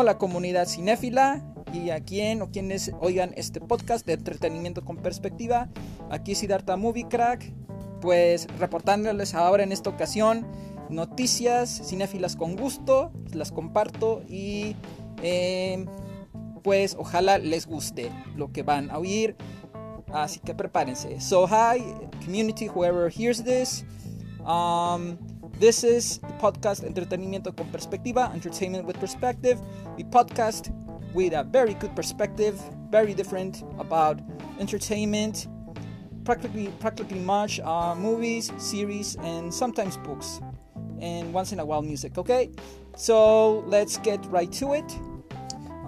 Hola comunidad cinéfila y a quien o quienes oigan este podcast de entretenimiento con perspectiva. Aquí Siddhartha Movie Crack, pues reportándoles ahora en esta ocasión noticias cinéfilas con gusto, las comparto y eh, pues ojalá les guste lo que van a oír. Así que prepárense. So hi community, whoever hears this. Um, This is the podcast Entretenimiento con Perspectiva, Entertainment with Perspective, the podcast with a very good perspective, very different about entertainment, practically practically much uh, movies, series, and sometimes books, and once in a while music. Okay, so let's get right to it.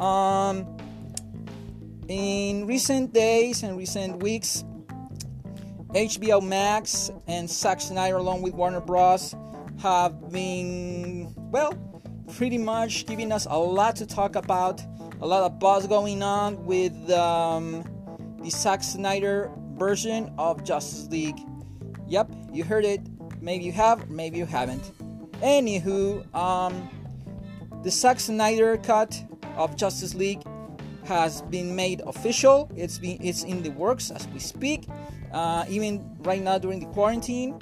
Um, in recent days and recent weeks, HBO Max and Zack Snyder, along with Warner Bros have been, well, pretty much giving us a lot to talk about, a lot of buzz going on with um, the Zack Snyder version of Justice League. Yep, you heard it. Maybe you have, maybe you haven't. Anywho, um, the Zack Snyder cut of Justice League has been made official. It's been it's in the works as we speak, uh, even right now during the quarantine,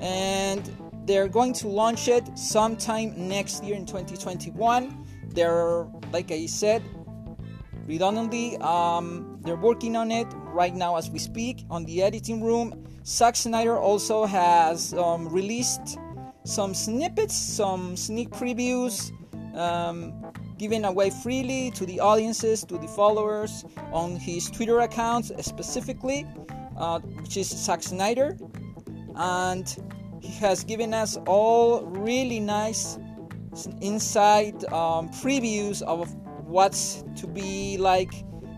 and they're going to launch it sometime next year in 2021. They're, like I said, redundantly, um, they're working on it right now as we speak on the editing room. Zack Snyder also has um, released some snippets, some sneak previews, um, given away freely to the audiences, to the followers on his Twitter account specifically, uh, which is Zack Snyder. And he has given us all really nice inside um, previews of what's to be like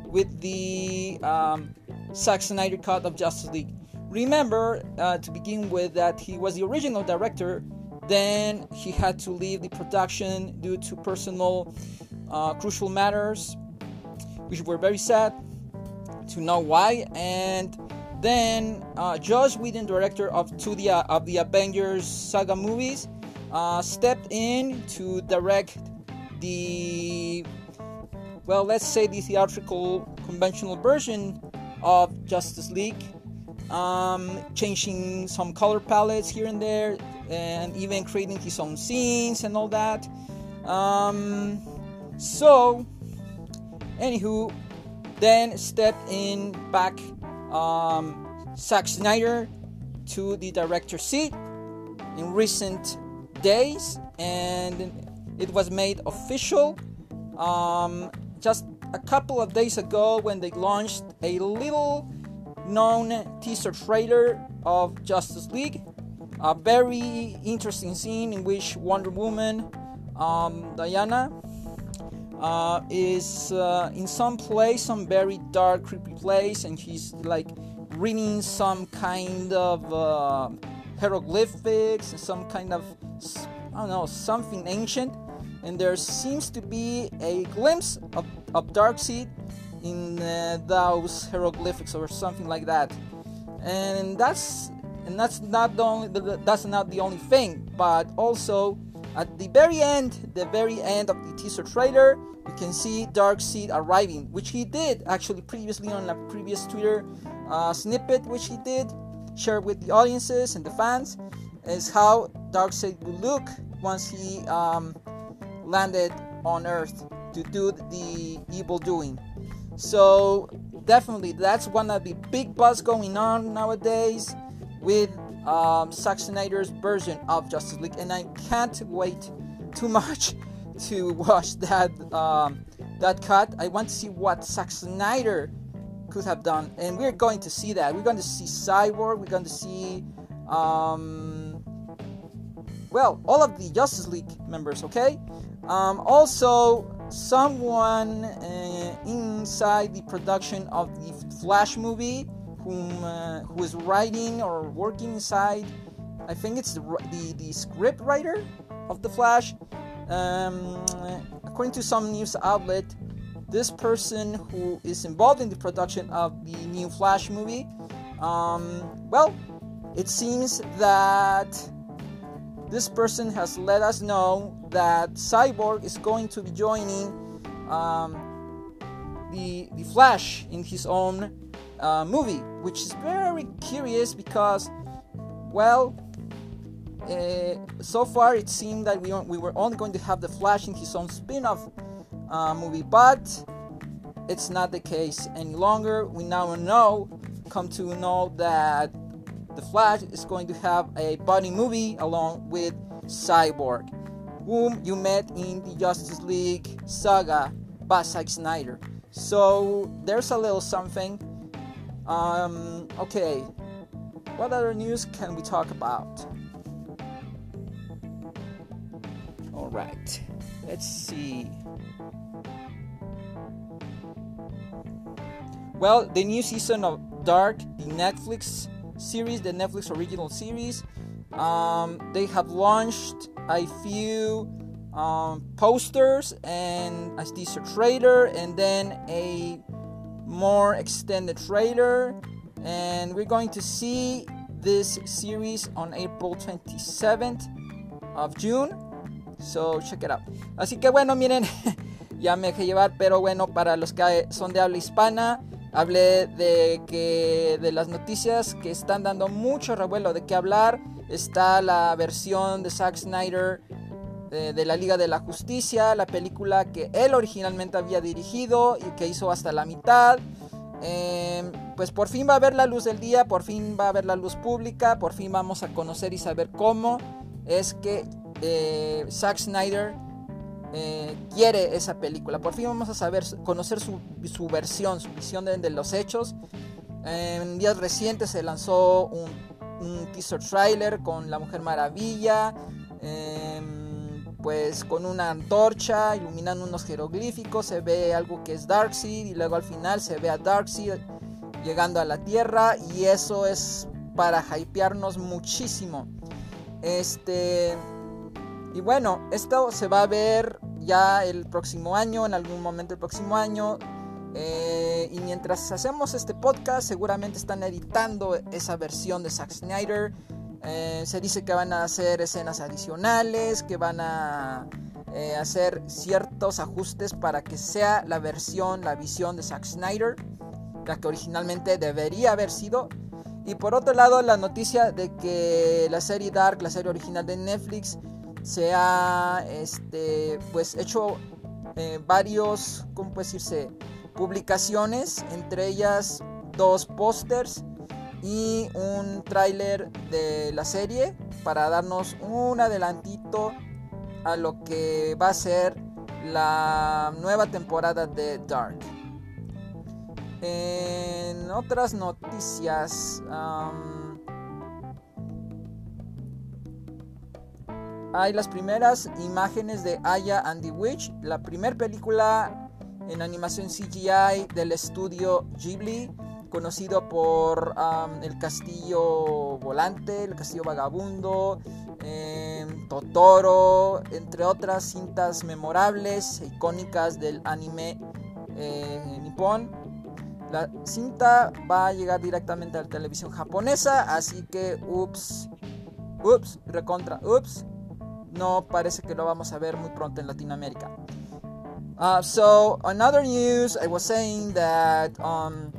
with the um, Zack Snyder cut of Justice League. Remember, uh, to begin with, that he was the original director. Then he had to leave the production due to personal uh, crucial matters, which were very sad to know why. And then uh, Joss Whedon, director of to the uh, of the Avengers saga movies, uh, stepped in to direct the well, let's say the theatrical conventional version of Justice League, um, changing some color palettes here and there, and even creating his own scenes and all that. Um, so, anywho, then stepped in back um, Zack Snyder to the director seat in recent days, and it was made official um, just a couple of days ago when they launched a little known teaser trailer of Justice League. A very interesting scene in which Wonder Woman, um, Diana, uh, is uh, in some place, some very dark, creepy place, and he's like reading some kind of uh, hieroglyphics, some kind of I don't know, something ancient. And there seems to be a glimpse of, of Darkseid in uh, those hieroglyphics or something like that. And that's and that's not the only that's not the only thing, but also at the very end, the very end of the teaser trailer, you can see Darkseid arriving, which he did actually previously on a previous Twitter uh, snippet, which he did share with the audiences and the fans, is how Darkseid would look once he um, landed on Earth to do the evil doing. So definitely, that's one of the big buzz going on nowadays with um, Zack Snyder's version of Justice League, and I can't wait too much to watch that um, that cut. I want to see what Zack Snyder could have done, and we're going to see that. We're going to see Cyborg. We're going to see, um, well, all of the Justice League members. Okay. Um, also, someone uh, inside the production of the Flash movie, whom uh, who is writing or working inside. I think it's the, the, the script writer of the Flash um, according to some news outlet, this person who is involved in the production of the new Flash movie, um, well, it seems that this person has let us know that Cyborg is going to be joining um, the the Flash in his own uh, movie, which is very curious because, well, uh, so far it seemed that we, we were only going to have the Flash in his own spin-off uh, movie, but it's not the case any longer. We now know, come to know that the Flash is going to have a buddy movie along with Cyborg, whom you met in the Justice League saga by Zack Snyder. So there's a little something. Um, okay, what other news can we talk about? All right, let's see. Well, the new season of Dark, the Netflix series, the Netflix original series, um, they have launched a few um, posters and a teaser trailer, and then a more extended trailer. And we're going to see this series on April 27th of June. So check it out. Así que bueno, miren, ya me dejé llevar, pero bueno, para los que son de habla hispana, hablé de que de las noticias que están dando mucho revuelo de qué hablar. Está la versión de Zack Snyder de, de, la Liga de la Justicia, la película que él originalmente había dirigido y que hizo hasta la mitad. Eh, pues por fin va a ver la luz del día, por fin va a ver la luz pública, por fin vamos a conocer y saber cómo es que eh, Zack Snyder eh, quiere esa película. Por fin vamos a saber, conocer su, su versión, su visión de, los hechos. En días recientes se lanzó un, un teaser trailer con La Mujer Maravilla, eh, pues con una antorcha iluminando unos jeroglíficos. Se ve algo que es Darkseid y luego al final se ve a Darkseid llegando a la Tierra y eso es para hypearnos muchísimo. Este y bueno, esto se va a ver ya el próximo año, en algún momento el próximo año. Eh, y mientras hacemos este podcast, seguramente están editando esa versión de Zack Snyder. Eh, se dice que van a hacer escenas adicionales, que van a eh, hacer ciertos ajustes para que sea la versión, la visión de Zack Snyder, la que originalmente debería haber sido. Y por otro lado, la noticia de que la serie Dark, la serie original de Netflix, se ha este, pues hecho eh, varios, ¿cómo? Publicaciones, entre ellas dos pósters y un tráiler de la serie para darnos un adelantito a lo que va a ser la nueva temporada de Dark. En otras noticias, hay las primeras imágenes de Aya and the Witch, la primera película en animación CGI del estudio Ghibli, conocido por el castillo volante, el castillo vagabundo, eh, Totoro, entre otras cintas memorables e icónicas del anime eh, nipón. La cinta va a llegar directamente a la televisión japonesa, así que ups, ups, recontra, ups, no parece que lo vamos a ver muy pronto en Latinoamérica. Uh, so another news, I was saying that um,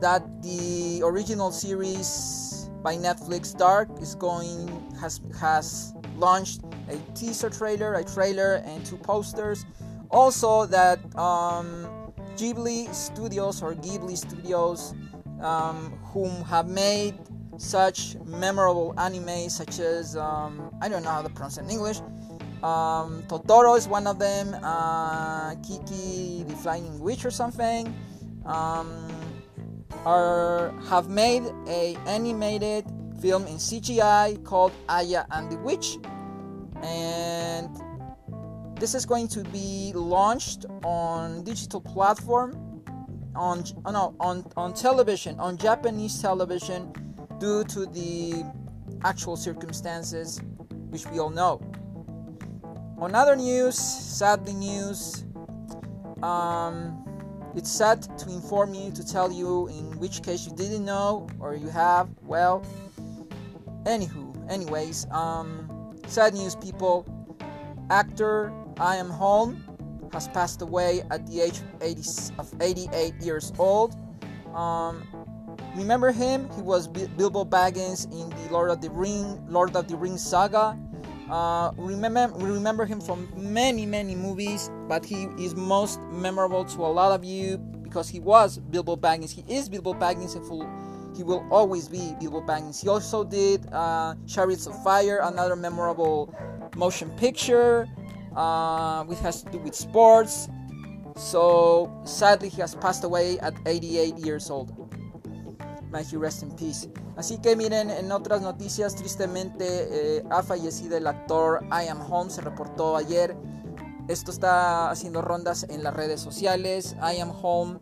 that the original series by Netflix Dark is going has has launched a teaser trailer, a trailer, and two posters. Also, that um, Ghibli Studios or Ghibli Studios, um, whom have made such memorable anime such as um, I don't know how to pronounce it in English. Um, Totoro is one of them. Uh, Kiki the Flying Witch or something. Um, are have made a animated film in CGI called Aya and the Witch, and this is going to be launched on digital platform on oh no on on television on Japanese television due to the actual circumstances which we all know. On other news, sadly news, um, it's sad to inform you to tell you in which case you didn't know or you have. Well, anywho, anyways, um, sad news, people. Actor Ian Holm has passed away at the age of, 80, of 88 years old. Um, remember him? He was Bilbo Baggins in the Lord of the Ring, Lord of the Rings saga. Uh, remember, we remember him from many, many movies, but he is most memorable to a lot of you because he was Bilbo Baggins. He is Bilbo Baggins and full. He will always be Bilbo Baggins. He also did uh, Chariots of Fire, another memorable motion picture, uh, which has to do with sports. So sadly, he has passed away at 88 years old. May he rest in peace. Así que miren, en otras noticias, tristemente eh, ha fallecido el actor Ian Holmes, se reportó ayer. Esto está haciendo rondas en las redes sociales. Ian Holmes,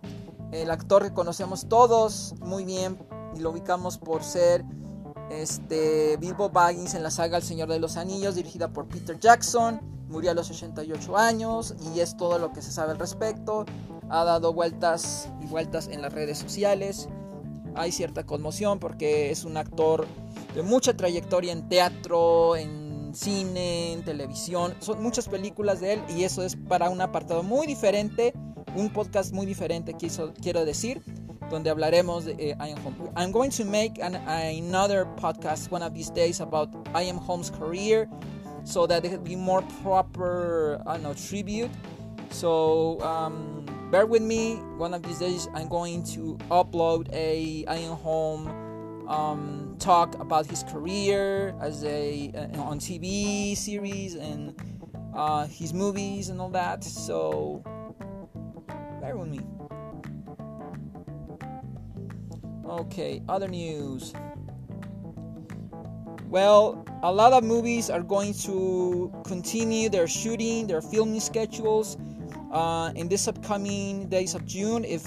el actor que conocemos todos muy bien y lo ubicamos por ser este, Bilbo Baggins en la saga El Señor de los Anillos, dirigida por Peter Jackson. Murió a los 88 años y es todo lo que se sabe al respecto. Ha dado vueltas y vueltas en las redes sociales hay cierta conmoción porque es un actor de mucha trayectoria en teatro, en cine, en televisión. Son muchas películas de él y eso es para un apartado muy diferente, un podcast muy diferente, quiero decir, donde hablaremos de eh, Ian Holmes. I'm going to make an, another podcast one of these days about Ian Holmes' career so that it be more proper, I don't know, tribute. So, um, bear with me. One of these days, I'm going to upload a Ian Holm um, talk about his career as a uh, on TV series and uh, his movies and all that. So bear with me. Okay, other news. Well, a lot of movies are going to continue their shooting, their filming schedules uh, in this upcoming days of June, if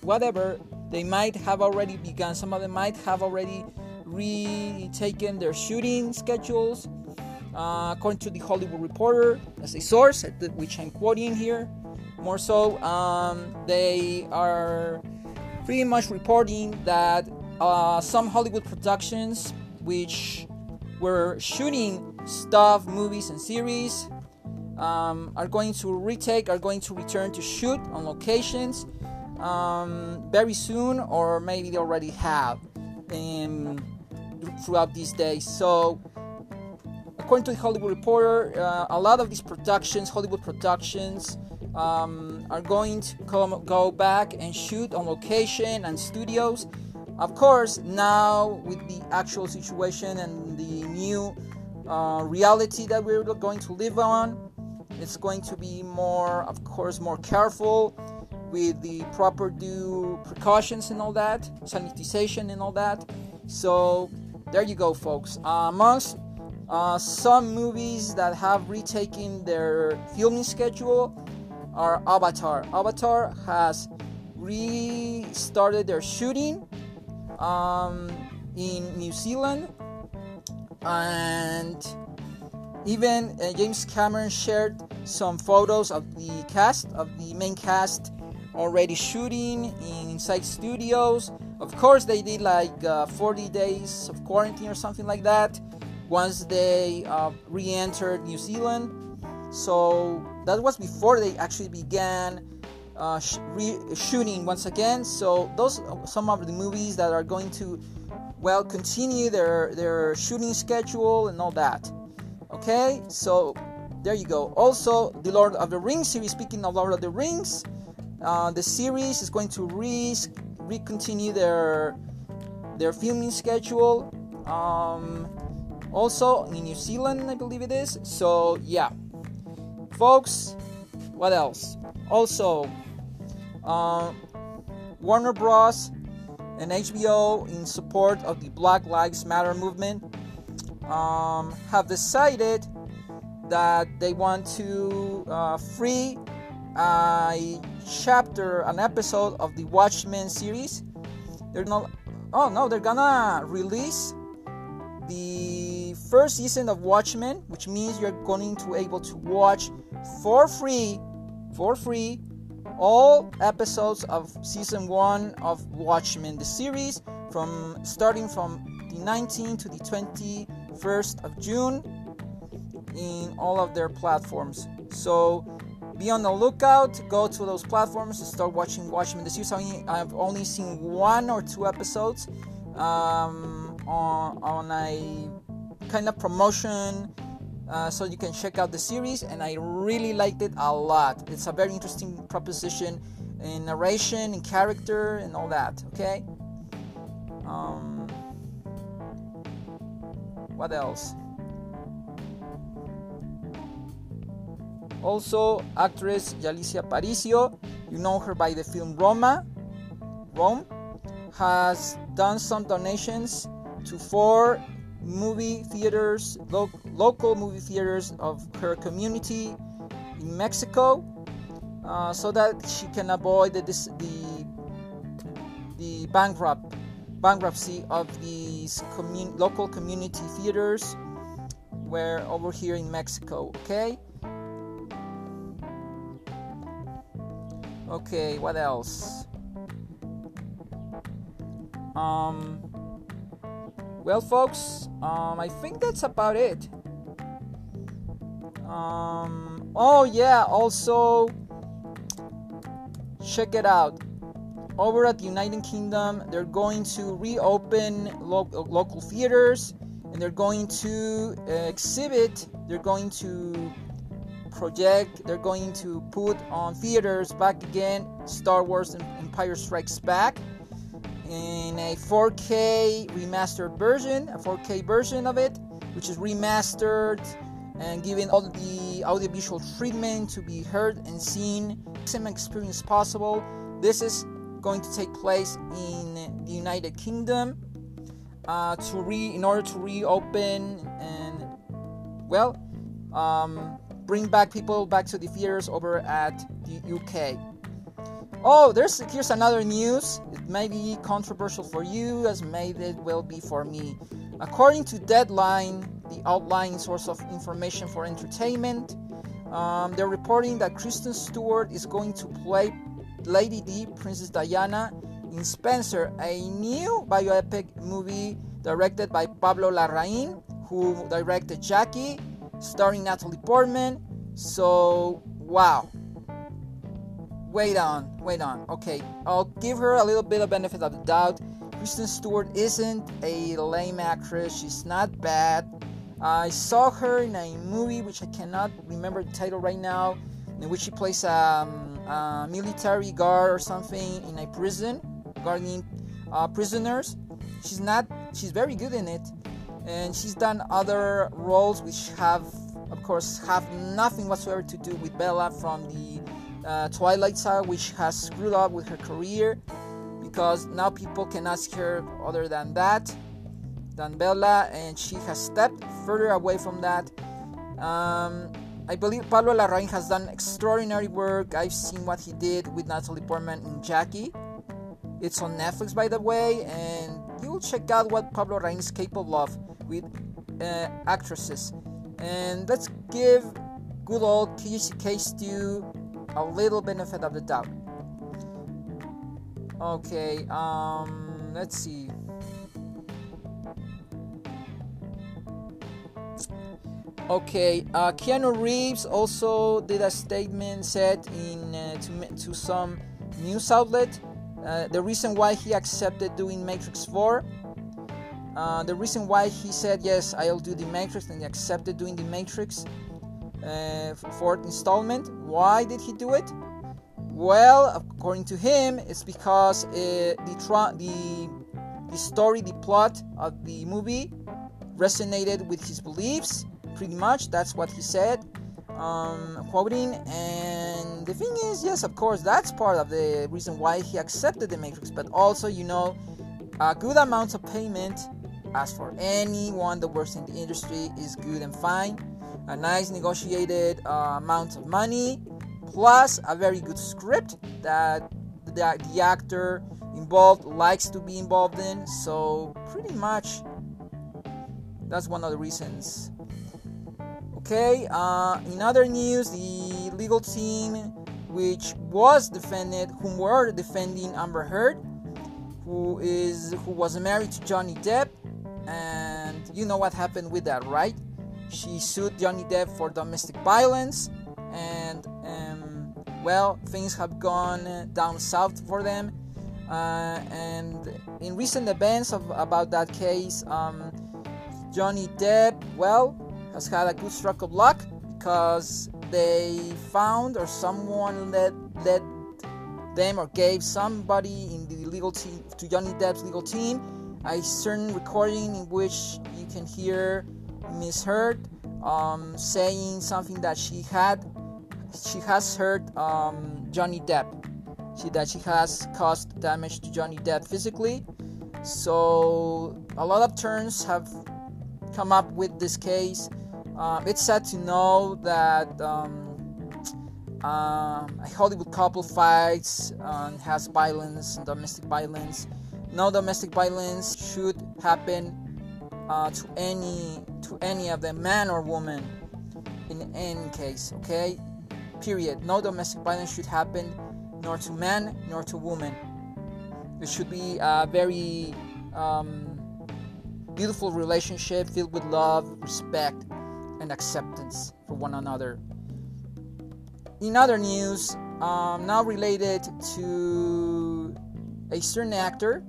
whatever, they might have already begun. Some of them might have already retaken their shooting schedules. Uh, according to the Hollywood Reporter, as a source, which I'm quoting here, more so, um, they are pretty much reporting that uh, some Hollywood productions, which were shooting stuff, movies, and series, um, are going to retake, are going to return to shoot on locations um, very soon, or maybe they already have um, throughout these days. So, according to the Hollywood Reporter, uh, a lot of these productions, Hollywood productions, um, are going to come, go back and shoot on location and studios. Of course, now with the actual situation and the new uh, reality that we're going to live on, it's going to be more, of course, more careful with the proper due precautions and all that, sanitization and all that. So there you go, folks. Uh, amongst uh, some movies that have retaken their filming schedule are Avatar. Avatar has restarted their shooting um, in New Zealand and even uh, James Cameron shared some photos of the cast, of the main cast, already shooting inside studios. Of course, they did like uh, 40 days of quarantine or something like that once they uh, re entered New Zealand. So that was before they actually began uh, sh- re- shooting once again. So those are some of the movies that are going to well continue their their shooting schedule and all that. Okay, so there you go. Also, the Lord of the Rings series. Speaking of Lord of the Rings, uh, the series is going to re recontinue their their filming schedule. Um, also in New Zealand, I believe it is. So yeah, folks. What else? Also, uh, Warner Bros. and HBO, in support of the Black Lives Matter movement, um, have decided that they want to uh, free a chapter, an episode of the Watchmen series. They're not. Oh no, they're gonna release the first season of Watchmen, which means you're going to able to watch for free, for free, all episodes of season one of Watchmen, the series, from starting from the 19 to the 21st of June in all of their platforms. So be on the lookout. Go to those platforms and start watching Watchmen. This series I've only seen one or two episodes um, on on a kind of promotion. Uh, so you can check out the series, and I really liked it a lot. It's a very interesting proposition in narration, in character, and all that. Okay. Um, what else? Also, actress Yalitza Aparicio, you know her by the film Roma, Rome, has done some donations to four movie theaters, lo- local movie theaters of her community in Mexico, uh, so that she can avoid the, the, the bankrupt bankruptcy of these commun- local community theaters where over here in Mexico okay? Okay what else? Um well folks um I think that's about it. Um oh yeah also check it out over at the United Kingdom, they're going to reopen lo- local theaters and they're going to uh, exhibit, they're going to project, they're going to put on theaters back again Star Wars and Empire Strikes Back in a 4K remastered version, a 4K version of it, which is remastered and given all the audiovisual treatment to be heard and seen, same experience possible. This is going to take place in the United Kingdom uh, to re in order to reopen and well um, bring back people back to the theaters over at the UK. Oh, there's here's another news. It may be controversial for you as may it will be for me. According to Deadline, the outlying source of information for entertainment, um, they're reporting that Kristen Stewart is going to play Lady D, Princess Diana, in Spencer, a new bioepic movie directed by Pablo Larraín, who directed Jackie, starring Natalie Portman. So, wow. Wait on, wait on. Okay, I'll give her a little bit of benefit of the doubt. Kristen Stewart isn't a lame actress. She's not bad. I saw her in a movie which I cannot remember the title right now, in which she plays um, uh, military guard or something in a prison, guarding uh, prisoners. She's not. She's very good in it, and she's done other roles which have, of course, have nothing whatsoever to do with Bella from the uh, Twilight Saga, which has screwed up with her career, because now people can ask her other than that, than Bella, and she has stepped further away from that. Um, I believe Pablo Larraín has done extraordinary work. I've seen what he did with Natalie Portman in Jackie. It's on Netflix, by the way, and you'll check out what Pablo Larraín is capable of with uh, actresses. And let's give good old Casey Stew a little benefit of the doubt. Okay, um, let's see. Okay, uh, Keanu Reeves also did a statement said in uh, to, to some news outlet. Uh, the reason why he accepted doing Matrix 4. Uh, the reason why he said yes, I'll do the Matrix, and he accepted doing the Matrix uh, fourth installment. Why did he do it? Well, according to him, it's because uh, the tra- the the story, the plot of the movie resonated with his beliefs pretty much that's what he said um, quoting. And the thing is yes of course that's part of the reason why he accepted the matrix. But also you know a good amount of payment as for anyone that works in the industry is good and fine. A nice negotiated uh, amount of money plus a very good script that the, the actor involved likes to be involved in. So pretty much that's one of the reasons Okay, uh, in other news, the legal team which was defended, whom were defending Amber Heard, who is who was married to Johnny Depp, and you know what happened with that, right? She sued Johnny Depp for domestic violence, and um, well, things have gone down south for them. Uh, and in recent events of, about that case, um, Johnny Depp, well, has had a good stroke of luck because they found or someone led led them or gave somebody in the legal team to Johnny Depp's legal team a certain recording in which you can hear Miss Heard um, saying something that she had she has heard um, Johnny Depp. She that she has caused damage to Johnny Depp physically. So a lot of turns have come up with this case um, it's sad to know that um, um, a Hollywood couple fights and has violence domestic violence. No domestic violence should happen uh, to any to any of them, man or woman, in any case. Okay, period. No domestic violence should happen, nor to man nor to woman. It should be a very um, beautiful relationship filled with love, respect, and acceptance for one another. In other news, um, now related to a certain actor,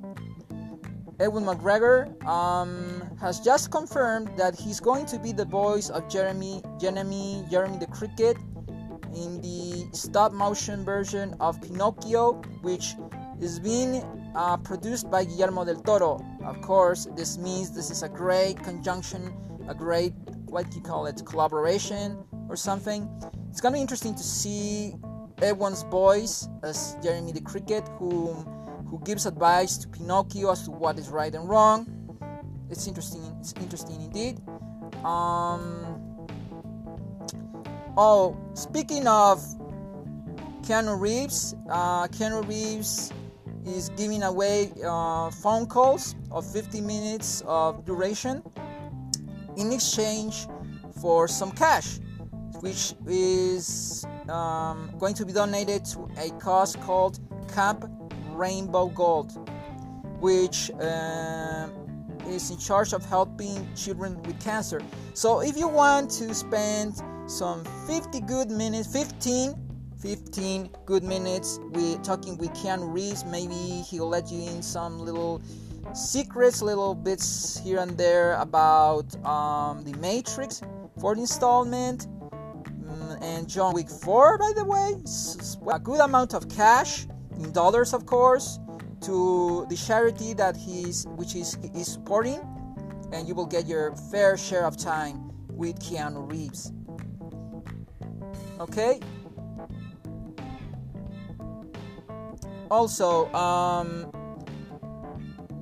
Ewan McGregor um, has just confirmed that he's going to be the voice of Jeremy, Jeremy, Jeremy the Cricket in the stop motion version of Pinocchio, which is being uh, produced by Guillermo del Toro. Of course, this means this is a great conjunction, a great what do you call it, collaboration or something. It's gonna be interesting to see everyone's voice as Jeremy the Cricket, who who gives advice to Pinocchio as to what is right and wrong. It's interesting. It's interesting indeed. Um, oh, speaking of Keanu Reeves, uh, Keanu Reeves is giving away uh, phone calls of 50 minutes of duration in exchange for some cash, which is um, going to be donated to a cause called Camp Rainbow Gold, which uh, is in charge of helping children with cancer. So if you want to spend some 50 good minutes, 15 15 good minutes with talking with Keanu Reeves. Maybe he'll let you in some little secrets, little bits here and there about um, the Matrix, fourth installment, mm, and John Wick 4, by the way. A good amount of cash in dollars, of course, to the charity that he's which is is supporting, and you will get your fair share of time with Keanu Reeves. Okay. Also, um,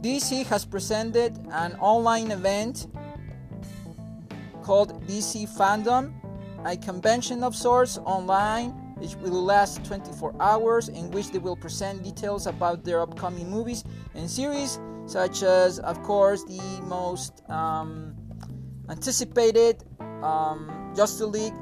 DC has presented an online event called DC Fandom, a convention of sorts online which will last 24 hours in which they will present details about their upcoming movies and series such as of course the most um, anticipated um, Justice League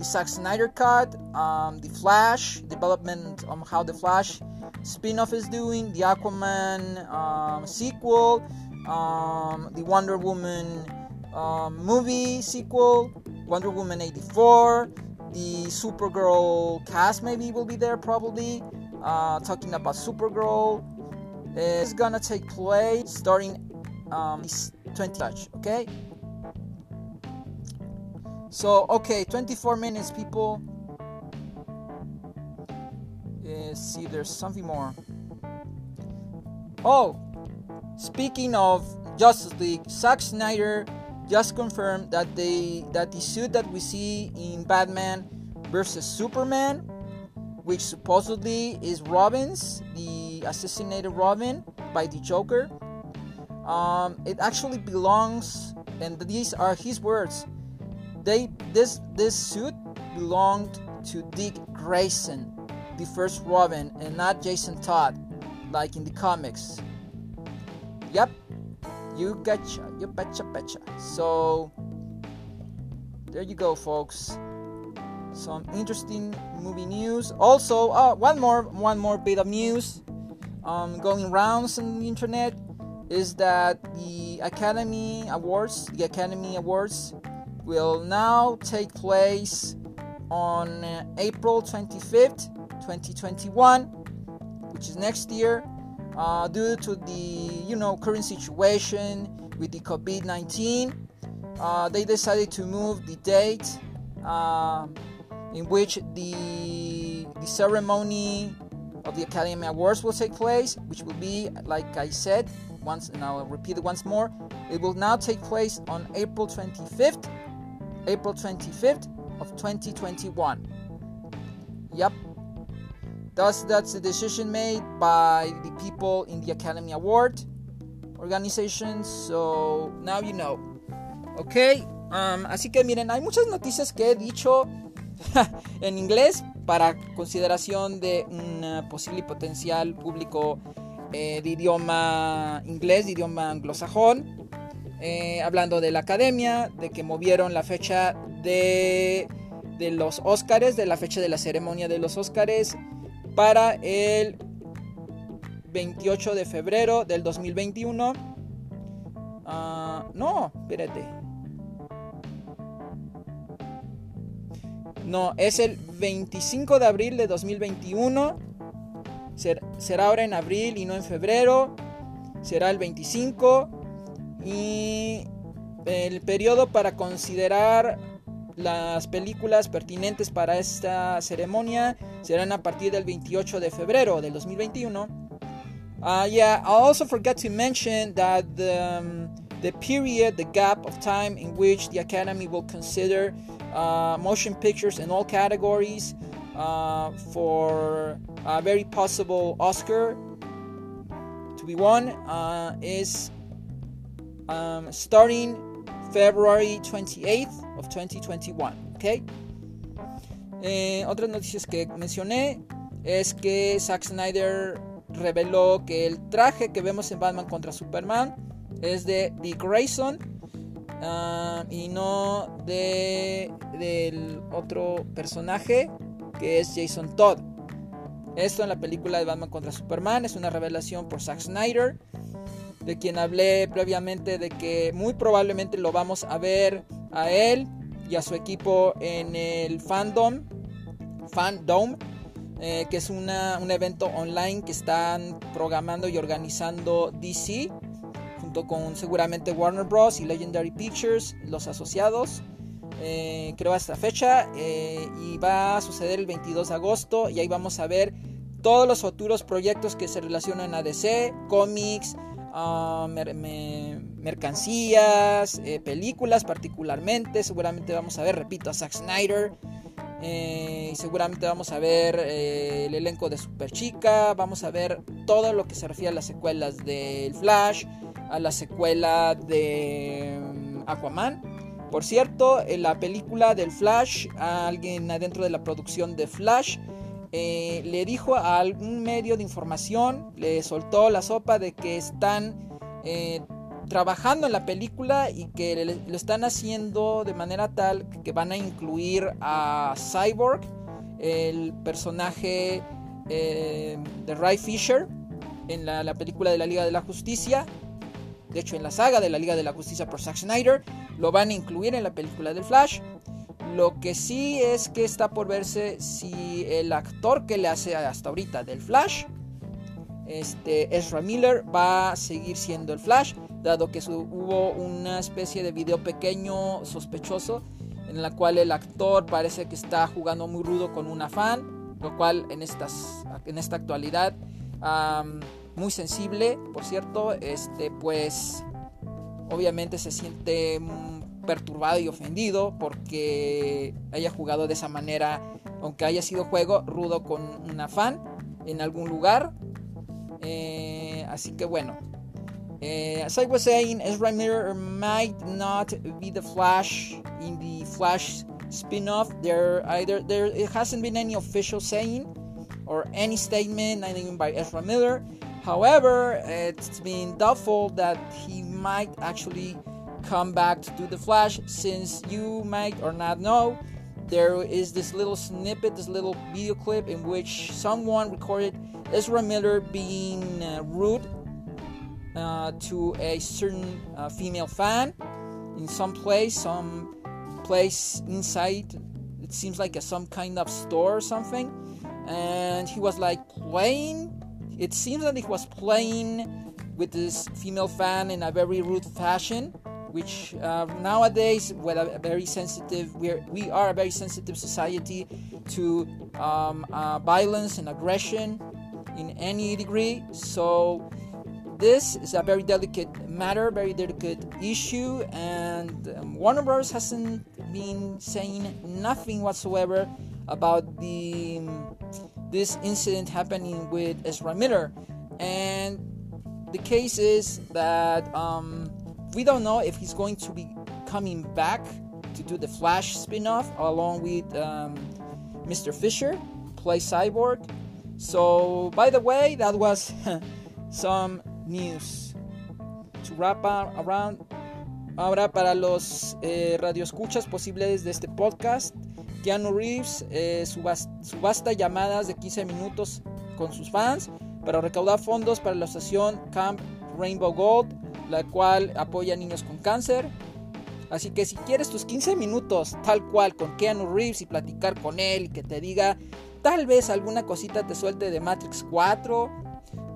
the Zack Snyder cut um, the Flash development on how the Flash spin-off is doing, the Aquaman um, sequel, um, the Wonder Woman um, movie sequel, Wonder Woman 84, the Supergirl cast maybe will be there probably, uh, talking about Supergirl. It's gonna take place starting um, 20 touch, okay? So, okay, 24 minutes, people Let's see, there's something more. Oh, speaking of Justice League, Zack Snyder just confirmed that they that the suit that we see in Batman versus Superman, which supposedly is Robin's, the assassinated Robin by the Joker, um, it actually belongs, and these are his words. They this this suit belonged to Dick Grayson, the first Robin and not Jason Todd, like in the comics. Yep, you gotcha, you betcha, betcha. So, there you go, folks. Some interesting movie news. Also, uh, one more, one more bit of news. Um, going rounds on the internet. is that the Academy Awards, the Academy Awards, will now take place on uh, April 25th, 2021, which is next year, uh, due to the you know current situation with the COVID-19. Uh, they decided to move the date uh, in which the the ceremony of the Academy Awards will take place, which will be, like I said, once and I'll repeat it once more. It will now take place on April 25th, April 25th of 2021. Yep. Thus, that's the decision made by the people in the Academy Award organization. So now you know. Ok. Um, así que miren, hay muchas noticias que he dicho en inglés para consideración de un posible potencial público eh, de idioma inglés, de idioma anglosajón. Eh, hablando de la academia, de que movieron la fecha de, de los Óscares, de la fecha de la ceremonia de los Óscares, para el 28 de febrero del 2021. Ah, no, espérate. No, es el 25 de abril de 2021. será ahora en abril y no en febrero. Será el 25. Y el periodo para considerar las películas pertinentes para esta ceremonia serán a partir del 28 de febrero del 2021. Uh, yeah, I also forgot to mention that the, um, the period, the gap of time in which the Academy will consider uh, motion pictures in all categories uh, for a very possible Oscar to be won uh, is um, starting February 28th of 2021. Okay. Eh, otras noticias que mencioné es que Zack Snyder reveló que el traje que vemos en Batman contra Superman es de Dick Grayson uh, y no de del otro personaje que es Jason Todd. Esto en la película de Batman contra Superman es una revelación por Zack Snyder, de quien hablé previamente de que muy probablemente lo vamos a ver a él y a su equipo en el Fandom, Fandom, eh, que es una, un evento online que están programando y organizando DC con seguramente Warner Bros. y Legendary Pictures, los asociados. Eh, creo a esta fecha eh, y va a suceder el 22 de agosto y ahí vamos a ver todos los futuros proyectos que se relacionan a DC, cómics, ah, mercancías, eh, películas particularmente, seguramente vamos a ver, repito, a Zack Snyder, y seguramente vamos a ver el elenco de Super Chica, vamos a ver todo lo que se refiere a las secuelas del Flash, a la secuela de mm, Aquaman. Por cierto, en la película del Flash, alguien adentro de la producción de Flash eh, le dijo a algún medio de información, le soltó la sopa de que están eh, trabajando en la película y que lo están haciendo de manera tal que van a incluir a Cyborg, el personaje eh, de Ray Fisher, en la película de la Liga de la Justicia de hecho, en la saga de la Liga de la Justicia por Zack Snyder lo van a incluir en la película del Flash. Lo que sí es que está por verse si el actor que le hace hasta ahorita del Flash, este Ezra Miller, va a seguir siendo el Flash, dado que hubo una especie de video pequeño sospechoso en la cual el actor parece que está jugando muy rudo con una fan, lo cual en, estas, en esta actualidad muy sensible, por cierto, este, pues obviamente se siente perturbado y ofendido porque haya jugado de esa manera, aunque haya sido juego rudo con una fan en algún lugar. Eh, así que bueno. Eh, as I was saying, Ezra Miller might not be the Flash in the Flash spin-off. There either there it hasn't been any official saying or any statement, not even by Ezra Miller. However, it's been doubtful that he might actually come back to do the Flash, since you might or not know there is this little snippet, this little video clip in which someone recorded Ezra Miller being uh, rude uh, to a certain uh, female fan in some place, some place inside. It seems like a, some kind of store or something. And he was like playing. It seems that he was playing with this female fan in a very rude fashion which uh, nowadays with a very sensitive we're, we are a very sensitive society to um, uh, violence and aggression in any degree. So this is a very delicate matter very delicate issue and um, warner bros hasn't been saying nothing whatsoever about the um, this incident happening with ezra miller. And the case is that um, we don't know if he's going to be coming back to do the Flash spin-off along with um, Mr. Fisher, play Cyborg. So, by the way, that was some news to wrap around. Ahora para los eh, radioescuchas posibles de este podcast, Keanu Reeves eh, subasta llamadas de 15 minutos con sus fans para recaudar fondos para la estación Camp Rainbow Gold la cual apoya a niños con cáncer. Así que si quieres tus 15 minutos tal cual con Keanu Reeves y platicar con él y que te diga tal vez alguna cosita te suelte de Matrix 4,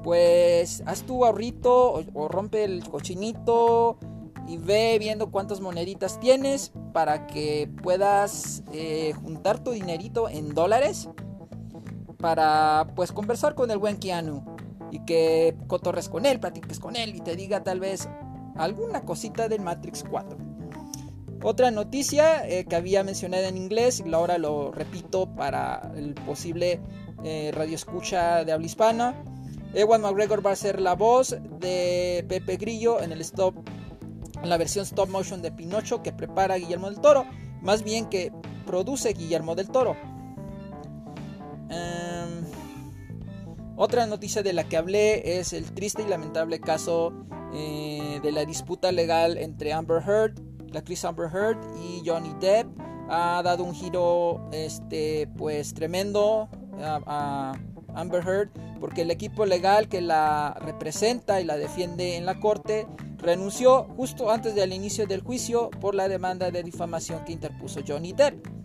pues haz tu ahorrito o, rompe el cochinito y ve viendo cuántas moneditas tienes para que puedas eh, juntar tu dinerito en dólares para pues conversar con el buen Keanu y que cotorres con él, platiques con él y te diga tal vez alguna cosita del Matrix 4. Otra noticia eh, que había mencionado en inglés y ahora lo repito para el posible eh, radio escucha de habla hispana. Ewan McGregor va a ser la voz de Pepe Grillo en el stop en la versión stop motion de Pinocho que prepara Guillermo del Toro, más bien que produce Guillermo del Toro. Otra noticia de la que hablé es el triste y lamentable caso eh, de la disputa legal entre Amber Heard, la actriz Amber Heard y Johnny Depp. Ha dado un giro este, pues tremendo a, Amber Heard porque el equipo legal que la representa y la defiende en la corte renunció justo antes del inicio del juicio por la demanda de difamación que interpuso Johnny Depp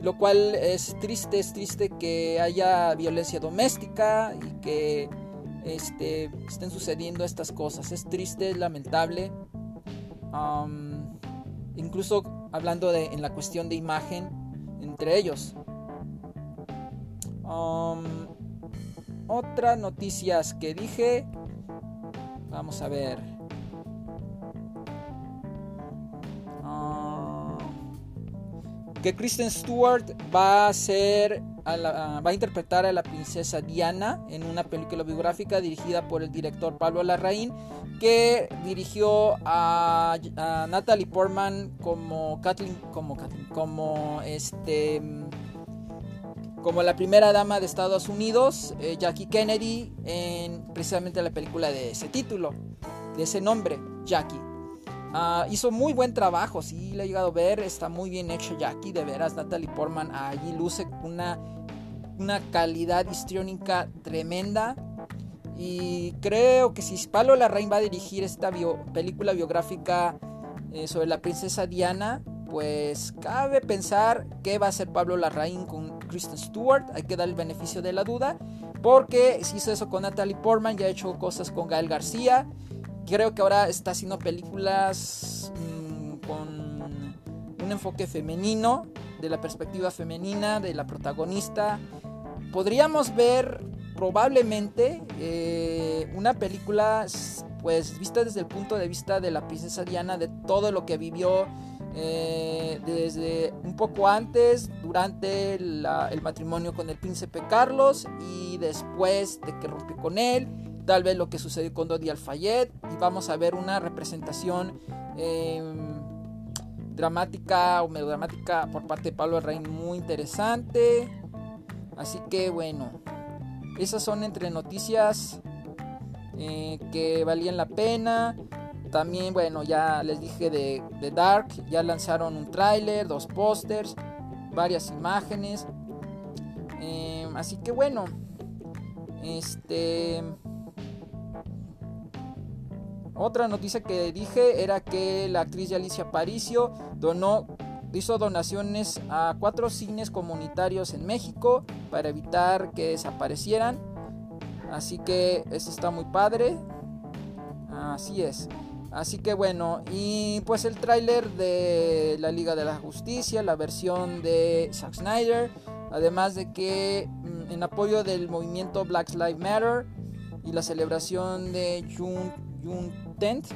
lo cual es triste, es triste que haya violencia doméstica y que este, estén sucediendo estas cosas. Es triste, es lamentable. incluso hablando de, en la cuestión de imagen entre ellos. otras noticias que dije. Vamos a ver. Que Kristen Stewart va a ser va a interpretar a la princesa Diana en una película biográfica dirigida por el director Pablo Larraín que dirigió a, Natalie Portman como Kathleen como como este como la primera dama de Estados Unidos, eh, Jackie Kennedy, en precisamente la película de ese título, de ese nombre, Jackie. Ah, hizo muy buen trabajo, sí, le he llegado a ver, está muy bien hecho Jackie, de veras, Natalie Portman allí luce una, una calidad histriónica tremenda. Y creo que si Pablo Larraín va a dirigir esta película biográfica eh, sobre la princesa Diana, pues cabe pensar que va a hacer Pablo Larraín con Kristen Stewart. Hay que dar el beneficio de la duda. Porque si hizo eso con Natalie Portman, ya ha hecho cosas con Gael García. Creo que ahora está haciendo películas mm, con un enfoque femenino, de la perspectiva femenina, de la protagonista. Podríamos ver probablemente eh, una película pues vista desde el punto de vista de la princesa Diana, de todo lo que vivió eh, desde un poco antes, durante el matrimonio con el príncipe Carlos y después de que rompió con él tal vez lo que sucedió con Dodi Alfayet y vamos a ver una representación em, dramática o melodramática por parte de Pablo Rey muy interesante. Así que bueno, esas son entre noticias eh, que valían la pena. También, bueno, ya les dije de, Dark, ya lanzaron un tráiler, dos pósters, varias imágenes. Em, así que bueno, este otra noticia que dije era que la actriz Alicia Aparicio donó hizo donaciones a cuatro cines comunitarios en México para evitar que desaparecieran. Así que eso está muy padre. Así es. Así que bueno, y pues el tráiler de la Liga de la Justicia, la versión de Zack Snyder, además de que mm, en apoyo del movimiento Black Lives Matter y la celebración de June, June 10th,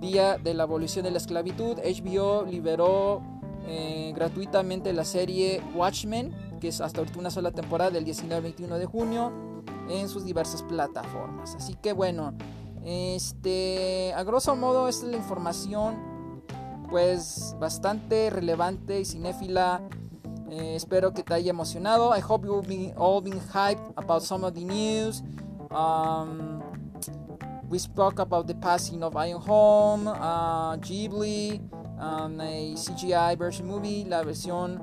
Día de la Abolición de la Esclavitud, HBO liberó eh, gratuitamente la serie Watchmen, que es hasta ahorita una sola temporada del 19 al 21 de junio, en sus diversas plataformas. Así que bueno, este, a grosso modo, esta es la información, pues bastante relevante y cinéfila. Eh, espero que te haya emocionado. I hope you've been all been hyped about some of the news. Um, we spoke about the passing of Iron Home, uh, Ghibli, um, a CGI version movie, la versión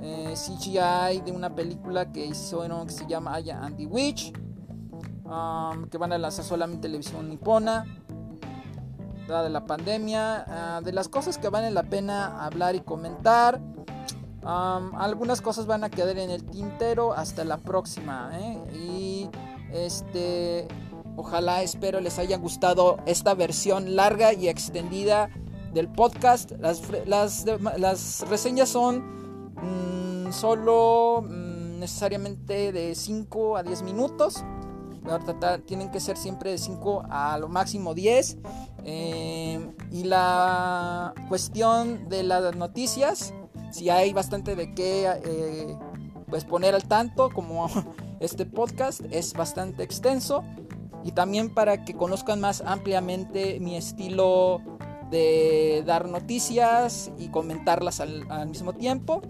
eh, CGI de una película que hicieron que se llama Aya and the Witch, um, que van a lanzar solamente en televisión nipona, de la pandemia, uh, de las cosas que valen la pena hablar y comentar. Um, algunas cosas van a quedar en el tintero hasta la próxima. ¿eh? Y este Ojalá, espero les haya gustado esta versión larga y extendida del podcast. Las, reseñas son mm, solo mm, necesariamente de 5 a 10 minutos. Tienen que ser siempre de 5 a lo máximo 10. Eh, y la cuestión de las noticias, si hay bastante de qué eh, pues poner al tanto, como este podcast es bastante extenso y también para que conozcan más ampliamente mi estilo de dar noticias y comentarlas al, mismo tiempo.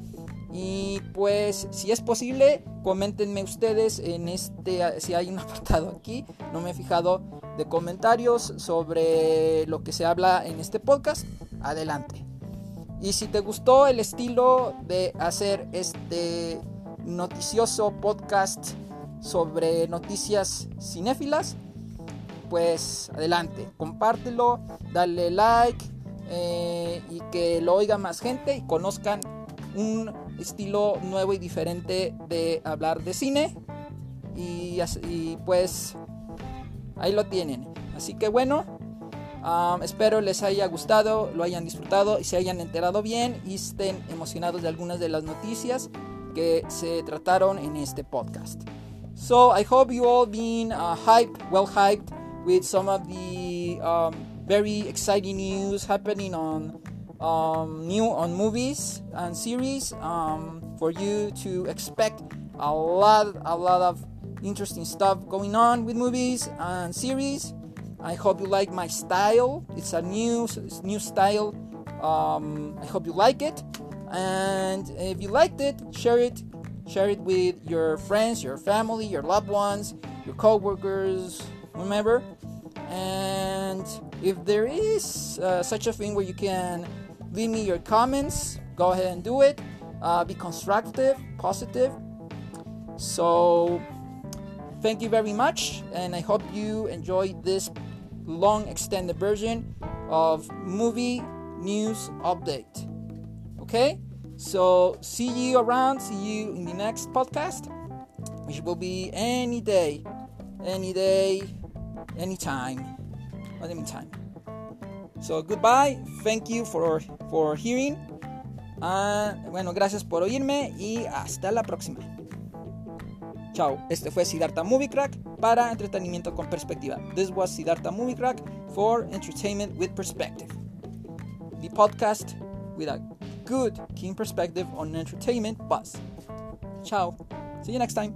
Y pues si es posible, coméntenme ustedes en este, si hay un apartado aquí, no me he fijado, de comentarios sobre lo que se habla en este podcast, adelante. Y si te gustó el estilo de hacer este noticioso podcast sobre noticias cinéfilas, pues adelante, compártelo, dale like eh, y que lo oiga más gente y conozcan un estilo nuevo y diferente de hablar de cine. Y, pues ahí lo tienen. Así que bueno, espero les haya gustado, lo hayan disfrutado y se hayan enterado bien y estén emocionados de algunas de las noticias que se trataron en este podcast. So I hope you all been uh, hyped, well hyped with some of the um, very exciting news happening on um, new on movies and series um, for you to expect a lot a lot of interesting stuff going on with movies and series. I hope you like my style. It's a new new style. Um, i hope you like it. And if you liked it share it. Share it with your friends, your family, your loved ones, your co-workers, whomever. And if there is uh, such a thing where you can leave me your comments, go ahead and do it. Uh, be constructive, positive. So, thank you very much, and I hope you enjoyed this long extended version of movie news update. Okay? So, see you around. See you in the next podcast, which will be any day, any day, anytime, anytime. So, goodbye. Thank you for, for hearing. Uh, bueno, gracias por oírme y hasta la próxima. Chao, este fue Siddhartha Movie Crack para entretenimiento con perspectiva. This was Siddhartha Movie Crack for entertainment with perspective. The podcast with a good, keen perspective on entertainment buzz. Ciao. See you next time.